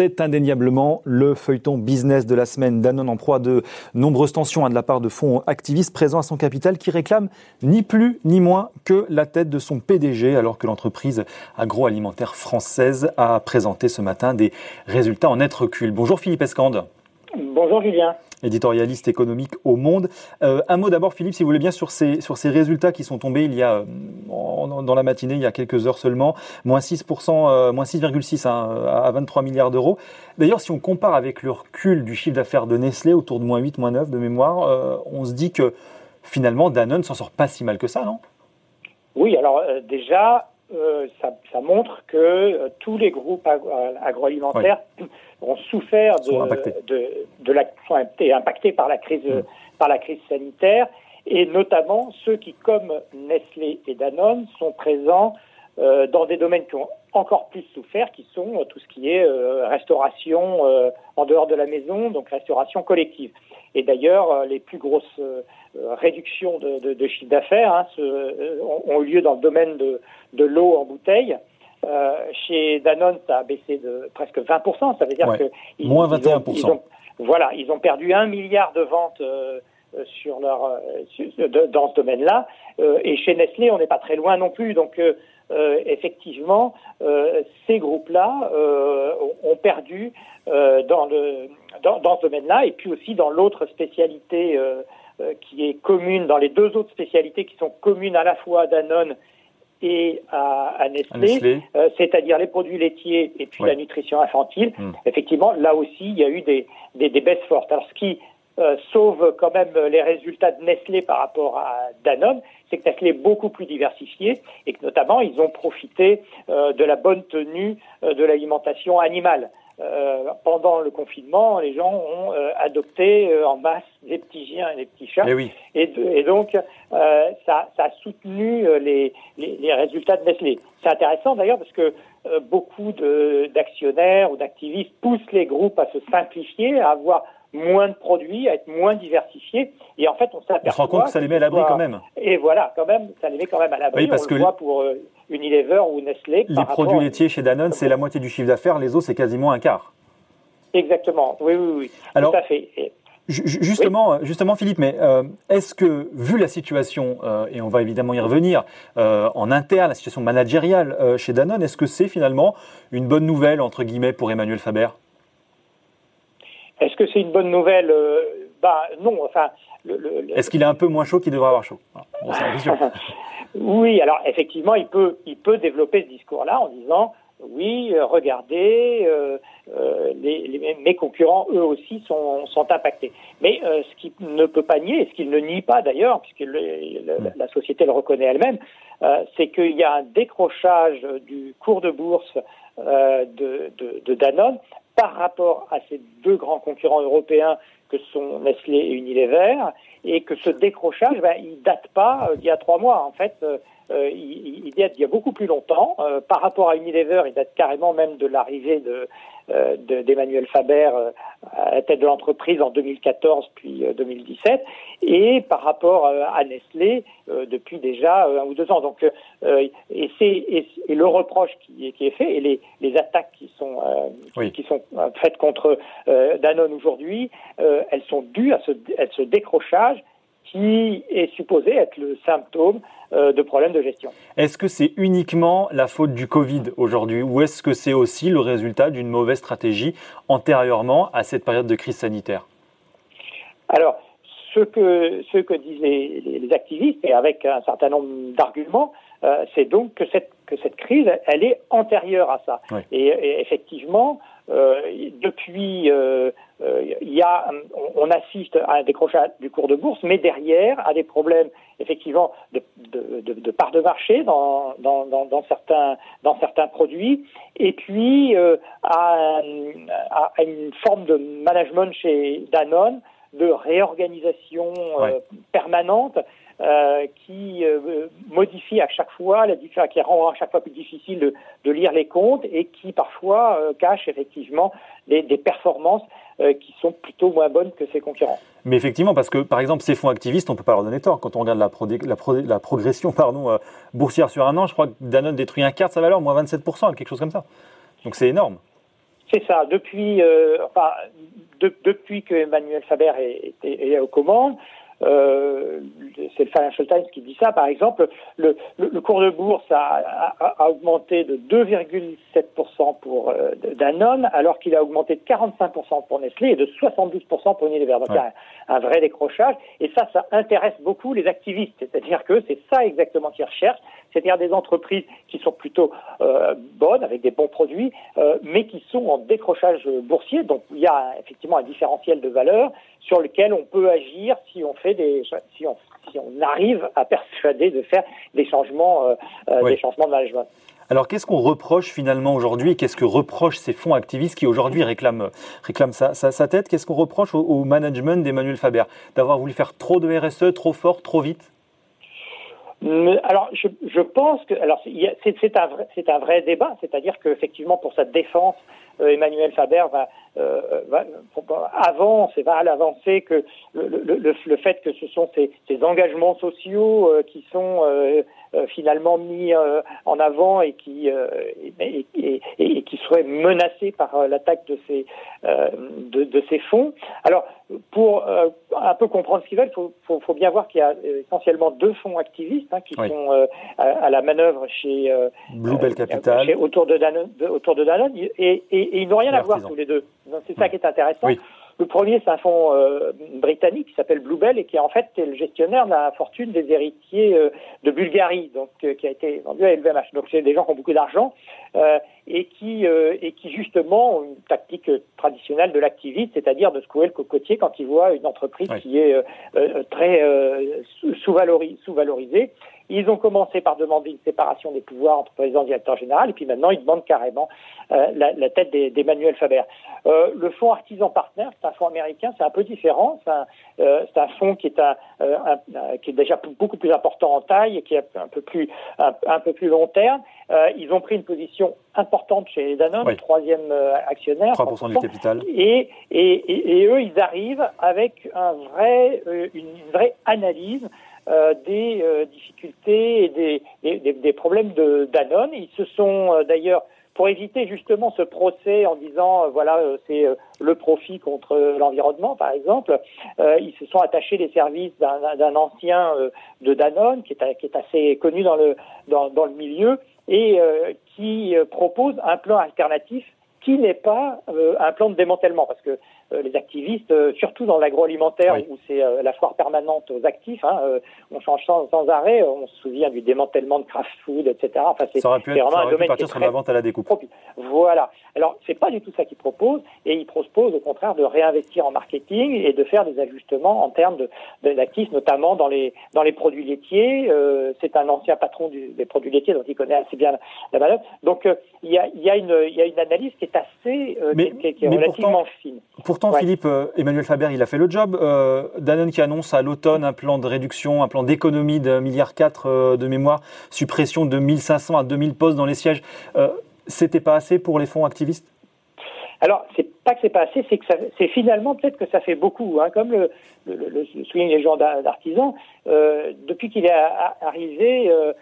C'est indéniablement le feuilleton business de la semaine. Danone en proie de nombreuses tensions hein, de la part de fonds activistes présents à son capital qui réclament ni plus ni moins que la tête de son PDG alors que l'entreprise agroalimentaire française a présenté ce matin des résultats en net recul. Bonjour Philippe Escande. Bonjour Julien éditorialiste économique au Monde. Euh, un mot d'abord, Philippe, si vous voulez bien, sur ces, sur ces résultats qui sont tombés il y a, euh, dans la matinée, il y a quelques heures seulement, moins 6%, euh, moins 6,6 hein, à 23 milliards d'euros. D'ailleurs, si on compare avec le recul du chiffre d'affaires de Nestlé, autour de moins 8, moins 9 de mémoire, on se dit que finalement, Danone s'en sort pas si mal que ça, non? Oui, alors déjà, ça, ça, montre que tous les groupes agroalimentaires ont souffert de, de, de, la, sont impactés par la crise, par la crise sanitaire, et notamment ceux qui, comme Nestlé et Danone, sont présents euh, dans des domaines qui ont encore plus souffert, qui sont euh, tout ce qui est euh, restauration euh, en dehors de la maison, donc restauration collective. Et d'ailleurs, les plus grosses réductions de, de, de chiffre d'affaires hein, ont, eu lieu dans le domaine de, de l'eau en bouteille, euh, chez Danone, ça a baissé de presque 20%. Ça veut dire que ils, moins 21%. ont, voilà, ils ont perdu un milliard de ventes euh, sur leur euh, dans ce domaine-là. et chez Nestlé, on n'est pas très loin non plus. Donc effectivement, ces groupes-là ont perdu dans le dans, dans ce domaine-là, et puis aussi dans l'autre spécialité qui est commune, dans les deux autres spécialités qui sont communes à la fois à Danone et à, Nestlé, euh, c'est-à-dire les produits laitiers et puis la nutrition infantile. Hmm. Effectivement, là aussi, il y a eu des, des, des baisses fortes. Alors, ce qui euh, sauve quand même les résultats de Nestlé par rapport à Danone, c'est que Nestlé est beaucoup plus diversifié et que notamment ils ont profité euh, de la bonne tenue de l'alimentation animale. Euh, pendant le confinement, les gens ont euh, adopté euh, en masse des petits chiens et des petits chats. Eh et, et, donc, ça, ça, a soutenu les, les, les résultats de Nestlé. C'est intéressant d'ailleurs parce que beaucoup d'actionnaires ou d'activistes poussent les groupes à se simplifier, à avoir moins de produits, à être moins diversifiés. Et en fait, on s'aperçoit. On se rend compte que ça les met à l'abri quand même. Et voilà, quand même, ça les met quand même à l'abri. Oui, parce on que le voit pour euh, Unilever ou Nestlé. Les produits laitiers chez Danone, c'est la moitié du chiffre d'affaires. Les autres, c'est quasiment un quart. Exactement. Oui, oui, oui. Alors, Tout à fait. Justement, justement, Philippe, mais euh, est-ce que, vu la situation, euh, et on va évidemment y revenir, en interne, la situation managériale chez Danone, est-ce que c'est finalement une bonne nouvelle, entre guillemets, pour Emmanuel Faber? Est-ce que c'est une bonne nouvelle euh, Bah non. Enfin. Est-ce qu'il est un peu moins chaud qu'il devrait avoir chaud? Oui, alors effectivement, il peut, il peut développer ce discours-là en disant oui, euh, regardez, euh, les, mes concurrents, eux aussi, sont, sont impactés. Mais ce qu'il ne peut pas nier, et ce qu'il ne nie pas d'ailleurs, puisque hmm. la société le reconnaît elle-même, c'est qu'il y a un décrochage du cours de bourse de, de, de, Danone par rapport à ces deux grands concurrents européens que sont Nestlé et Unilever, et que ce décrochage, ben, il date pas euh, d'il y a trois mois. En fait, euh, euh, il, date d'il y a beaucoup plus longtemps. par rapport à Unilever, il date carrément même de l'arrivée de, d'Emmanuel Faber euh, à la tête de l'entreprise en 2014 puis 2017 euh, et par rapport à Nestlé depuis déjà un ou deux ans. Donc et c'est et, le reproche qui est, qui est fait et les, les attaques qui sont qui sont faites contre Danone aujourd'hui, elles sont dues à ce, à ce décrochage qui est supposé être le symptôme euh, de problèmes de gestion. Est-ce que c'est uniquement la faute du Covid aujourd'hui ou est-ce que c'est aussi le résultat d'une mauvaise stratégie antérieurement à cette période de crise sanitaire? Alors, ce que, ce que disent les, les, activistes, et avec un certain nombre d'arguments, euh, c'est donc que cette, que cette crise, elle est antérieure à ça. Et, et, effectivement, depuis, euh, euh, il y a, on, assiste à un décrochage du cours de bourse, mais derrière, à des problèmes effectivement de, de, de, de part de marché dans, dans, dans, dans, certains, dans certains produits, et puis à, à, une forme de management chez Danone de réorganisation permanente euh, qui euh, modifie à chaque fois, la, qui rend à chaque fois plus difficile de, de lire les comptes et qui parfois euh, cache effectivement des, des performances qui sont plutôt moins bonnes que ses concurrents. Mais effectivement, parce que par exemple, ces fonds activistes, on peut pas leur donner tort. Quand on regarde la, la, la progression pardon, boursière sur un an, je crois que Danone détruit un quart de sa valeur, moins 27%, quelque chose comme ça. Donc c'est énorme. C'est ça. Depuis, enfin, depuis que Emmanuel Faber est, est, est aux commandes, euh, c'est le Financial Times qui dit ça, par exemple, le, le, cours de bourse a, a, augmenté de 2,7% pour euh, Danone, alors qu'il a augmenté de 45% pour Nestlé et de 72% pour Unilever. Donc il y a un, vrai décrochage, et ça, ça intéresse beaucoup les activistes, c'est-à-dire que c'est ça exactement qu'ils recherchent, c'est-à-dire des entreprises qui sont plutôt euh, bonnes, avec des bons produits, euh, mais qui sont en décrochage boursier, donc il y a effectivement un différentiel de valeur sur lequel on peut agir si on fait des, si on, si on arrive à persuader de faire des changements, euh, des changements de management. Alors, qu'est-ce qu'on reproche finalement aujourd'hui Qu'est-ce que reprochent ces fonds activistes qui aujourd'hui réclament, réclament sa, sa, tête? Qu'est-ce qu'on reproche au, management d'Emmanuel Faber D'avoir voulu faire trop de RSE, trop fort, trop vite? Alors, je, je, pense que alors c'est un, vrai, un vrai débat, c'est-à-dire qu'effectivement pour sa défense, Emmanuel Faber va, euh, va avance et va à l'avancée que le, le, le, fait que ce sont ces, ces engagements sociaux euh, qui sont euh, euh, finalement mis en avant et qui et, et, et, qui seraient menacés par l'attaque de ces de, de, ces fonds. Alors pour un peu comprendre ce qu'ils veulent, il faut, faut, faut, bien voir qu'il y a essentiellement deux fonds activistes hein, qui sont à, la manœuvre chez Bluebell Capital, chez, autour de Danone, autour de Danone et, et, et ils n'ont rien à voir tous les deux. C'est ça qui est intéressant. Le premier, c'est un fonds euh, britannique qui s'appelle Bluebell et qui en fait est le gestionnaire de la fortune des héritiers euh, de Bulgarie, donc euh, qui a été vendu à LVMH. Donc c'est des gens qui ont beaucoup d'argent et qui et qui justement ont une tactique traditionnelle de l'activiste, c'est-à-dire de secouer le cocotier quand ils voient une entreprise qui est très sous-valorisée ils ont commencé par demander une séparation des pouvoirs entre président et directeur général, et puis maintenant ils demandent carrément euh, la, la, tête d'Emmanuel Faber. Euh, le fonds Artisan Partner, c'est un fonds américain, c'est un peu différent. C'est un, euh, un, fonds qui est, un, un, qui est déjà beaucoup plus important en taille et qui est un peu plus, un, peu plus long terme. Ils ont pris une position importante chez Danone, le troisième actionnaire. 3% du capital. Et, et, et, et, eux, ils arrivent avec un vrai, une vraie analyse euh, des euh, difficultés et des, des, des problèmes de Danone. Ils se sont euh, d'ailleurs pour éviter justement ce procès en disant voilà c'est le profit contre l'environnement par exemple, ils se sont attachés les services d'un ancien de Danone qui est, qui est assez connu dans le dans, dans le milieu et qui propose un plan alternatif qui n'est pas un plan de démantèlement parce que euh, les activistes, euh, surtout dans l'agroalimentaire où c'est euh, la foire permanente aux actifs. Hein, on change sans, sans, arrêt. On se souvient du démantèlement de Kraft Food, etc. Enfin, c'est vraiment un domaine qui est sur la vente à la découpe. Voilà. Alors, c'est pas du tout ça qu'ils proposent, et ils proposent au contraire de réinvestir en marketing et de faire des ajustements en termes d'actifs, de, notamment dans les dans les produits laitiers. Euh, c'est un ancien patron du, des produits laitiers, donc il connaît assez bien la valeur. Donc, il y, a, y, a une, y a une analyse qui est assez, mais, qui, qui est relativement fine. Pourtant, Philippe, euh, Emmanuel Faber, il a fait le job. Euh, Danone qui annonce à l'automne un plan de réduction, un plan d'économie de 1,4 milliard euh, de mémoire, suppression de 1500 à 2000 postes dans les sièges. C'était pas assez pour les fonds activistes? Alors, c'est pas que c'est pas assez, c'est que c'est finalement peut-être que ça fait beaucoup. Hein, comme le, le, le, soulignent les gens d'artisans, euh, depuis qu'il est arrivé, euh,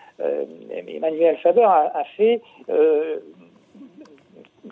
Emmanuel Faber a, a fait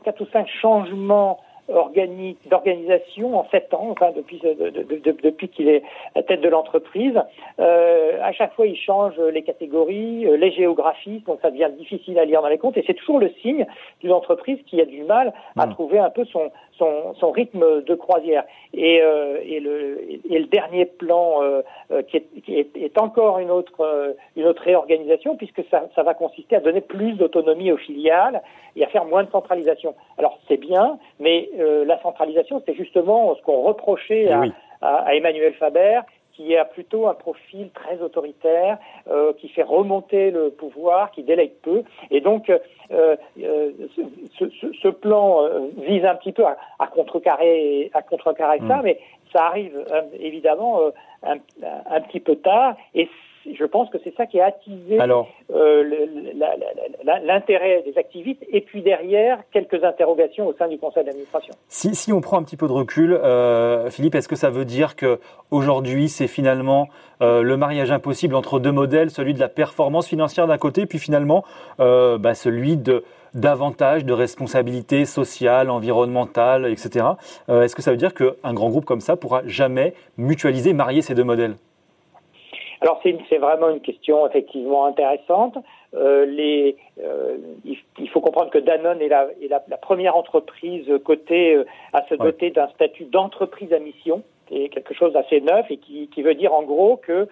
quatre ou cinq changements d'organisation en sept ans, enfin depuis de, de, depuis qu'il est à la tête de l'entreprise. Euh, à chaque fois, il change les catégories, euh, les géographies, donc ça devient difficile à lire dans les comptes. Et c'est toujours le signe d'une entreprise qui a du mal à hmm. trouver un peu son, son, son rythme de croisière. Et, euh, et, le, et le dernier plan euh, euh qui, est, qui est, est, encore une autre, euh, une autre réorganisation, puisque ça, ça va consister à donner plus d'autonomie aux filiales et à faire moins de centralisation. Alors c'est bien, mais euh, la centralisation, c'est justement ce qu'on reprochait eh à, à, à, Emmanuel Faber, qui a plutôt un profil très autoritaire, euh, qui fait remonter le pouvoir, qui délègue peu. Et donc, euh, euh ce, ce, ce, plan vise un petit peu à, à contrecarrer, à contrecarrer ça, mm. mais ça arrive évidemment un, un, petit peu tard. Et je pense que c'est ça qui a attisé euh, l'intérêt des activistes et puis derrière quelques interrogations au sein du conseil d'administration. Si, si, on prend un petit peu de recul, euh, Philippe, est-ce que ça veut dire que aujourd'hui c'est finalement euh, le mariage impossible entre deux modèles, celui de la performance financière d'un côté, puis finalement bah, celui de davantage de responsabilités sociales, environnementales, etc. Est-ce que ça veut dire qu'un grand groupe comme ça pourra jamais mutualiser, marier ces deux modèles? Alors c'est vraiment une question effectivement intéressante. Euh, les, euh, il, faut comprendre que Danone est la, est la, première entreprise cotée euh, à se doter d'un statut d'entreprise à mission, qui est quelque chose d'assez neuf et qui, qui, veut dire en gros que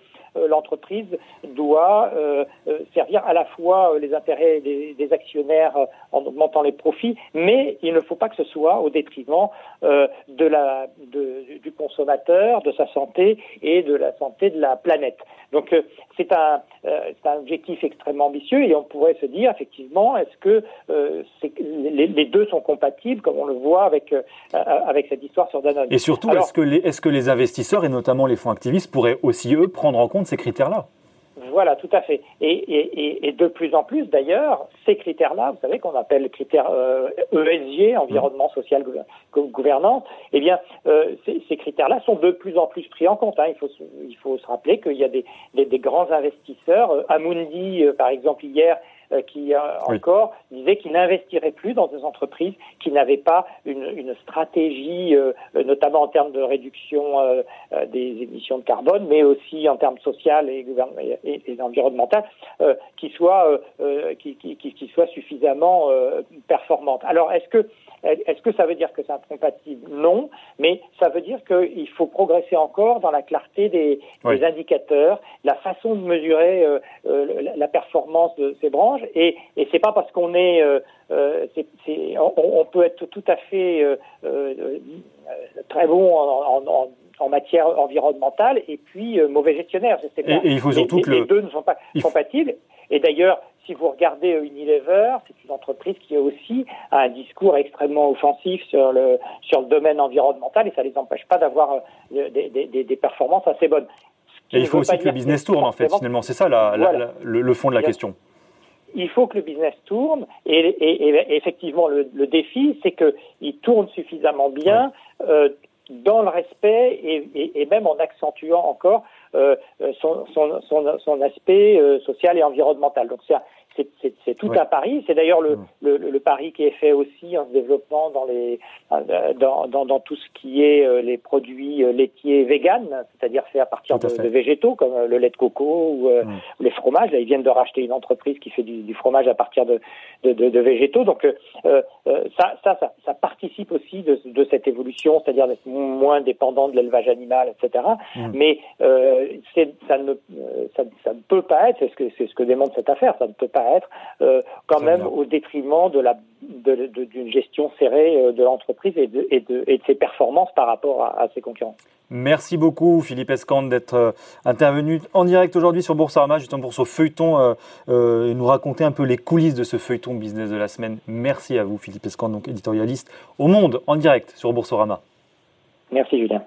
l'entreprise doit euh, euh, servir à la fois les intérêts des, des, actionnaires en augmentant les profits, mais il ne faut pas que ce soit au détriment de la, de, du consommateur, de sa santé et de la santé de la planète. Donc c'est un, un, objectif extrêmement ambitieux et on pourrait se dire effectivement est-ce que les, les, deux sont compatibles comme on le voit avec avec cette histoire sur Danone. Et surtout est-ce que est-ce que les investisseurs et notamment les fonds activistes pourraient aussi eux prendre en compte ces critères-là. Voilà, tout à fait. Et, de plus en plus, d'ailleurs, ces critères-là, vous savez qu'on appelle les critères euh, ESG, environnement, social, gouvernance, eh bien, euh, ces, critères-là sont de plus en plus pris en compte. Hein. Il, faut, il faut se rappeler qu'il y a des, des, grands investisseurs. Euh, Amundi, par exemple, hier, euh, qui euh, encore disait qu'il n'investirait plus dans des entreprises qui n'avaient pas une, une stratégie, euh, notamment en termes de réduction des émissions de carbone, mais aussi en termes social et, et, et environnemental, qui soit qui, qui, qui, soit suffisamment performante. Alors, est-ce que est-ce que ça veut dire que c'est incompatible Non, mais ça veut dire qu'il faut progresser encore dans la clarté des, des indicateurs, la façon de mesurer euh, la performance de ces branches et, et c'est pas parce qu'on est, euh, euh on, on, peut être tout à fait euh, euh très bon en, en, en, matière environnementale et puis mauvais gestionnaire. Et, il faut surtout que les deux ne sont pas compatibles. Et d'ailleurs, si vous regardez Unilever, c'est une entreprise qui a aussi un discours extrêmement offensif sur le sur le domaine environnemental et ça les empêche pas d'avoir des, des, des, performances assez bonnes. Et il faut aussi que le business tourne en fait, finalement, c'est ça la, le, fond de la question. il faut que le business tourne et, et, et effectivement le, le défi c'est qu'il tourne suffisamment bien euh, dans le respect et, et, même en accentuant encore euh, son, son, son, son, aspect euh, social et environnemental. Donc c'est c'est tout un pari. C'est d'ailleurs le, le, le, pari qui est fait aussi en se développant dans, les, dans, dans, dans tout ce qui est euh, les produits euh, laitiers véganes, c'est-à-dire fait à partir de, végétaux comme euh, le lait de coco ou, les fromages. Là, ils viennent de racheter une entreprise qui fait du, du fromage à partir de, de, de végétaux. Donc euh, ça, ça, ça, ça, participe aussi de, cette évolution, c'est-à-dire d'être moins dépendant de l'élevage animal, etc. Mais euh, ça, ne, ça, ça ne peut pas être, c'est ce que, ce que démontre cette affaire, ça ne peut pas être euh, quand même au détriment de la d'une gestion serrée euh, de l'entreprise et de, et, de, et de ses performances par rapport à, ses concurrents. Merci beaucoup Philippe Escande d'être euh, intervenu en direct aujourd'hui sur Boursorama justement pour ce feuilleton et nous raconter un peu les coulisses de ce feuilleton business de la semaine. Merci à vous Philippe Escande, donc éditorialiste au Monde en direct sur Boursorama. Merci Julien.